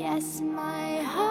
Yes, my heart.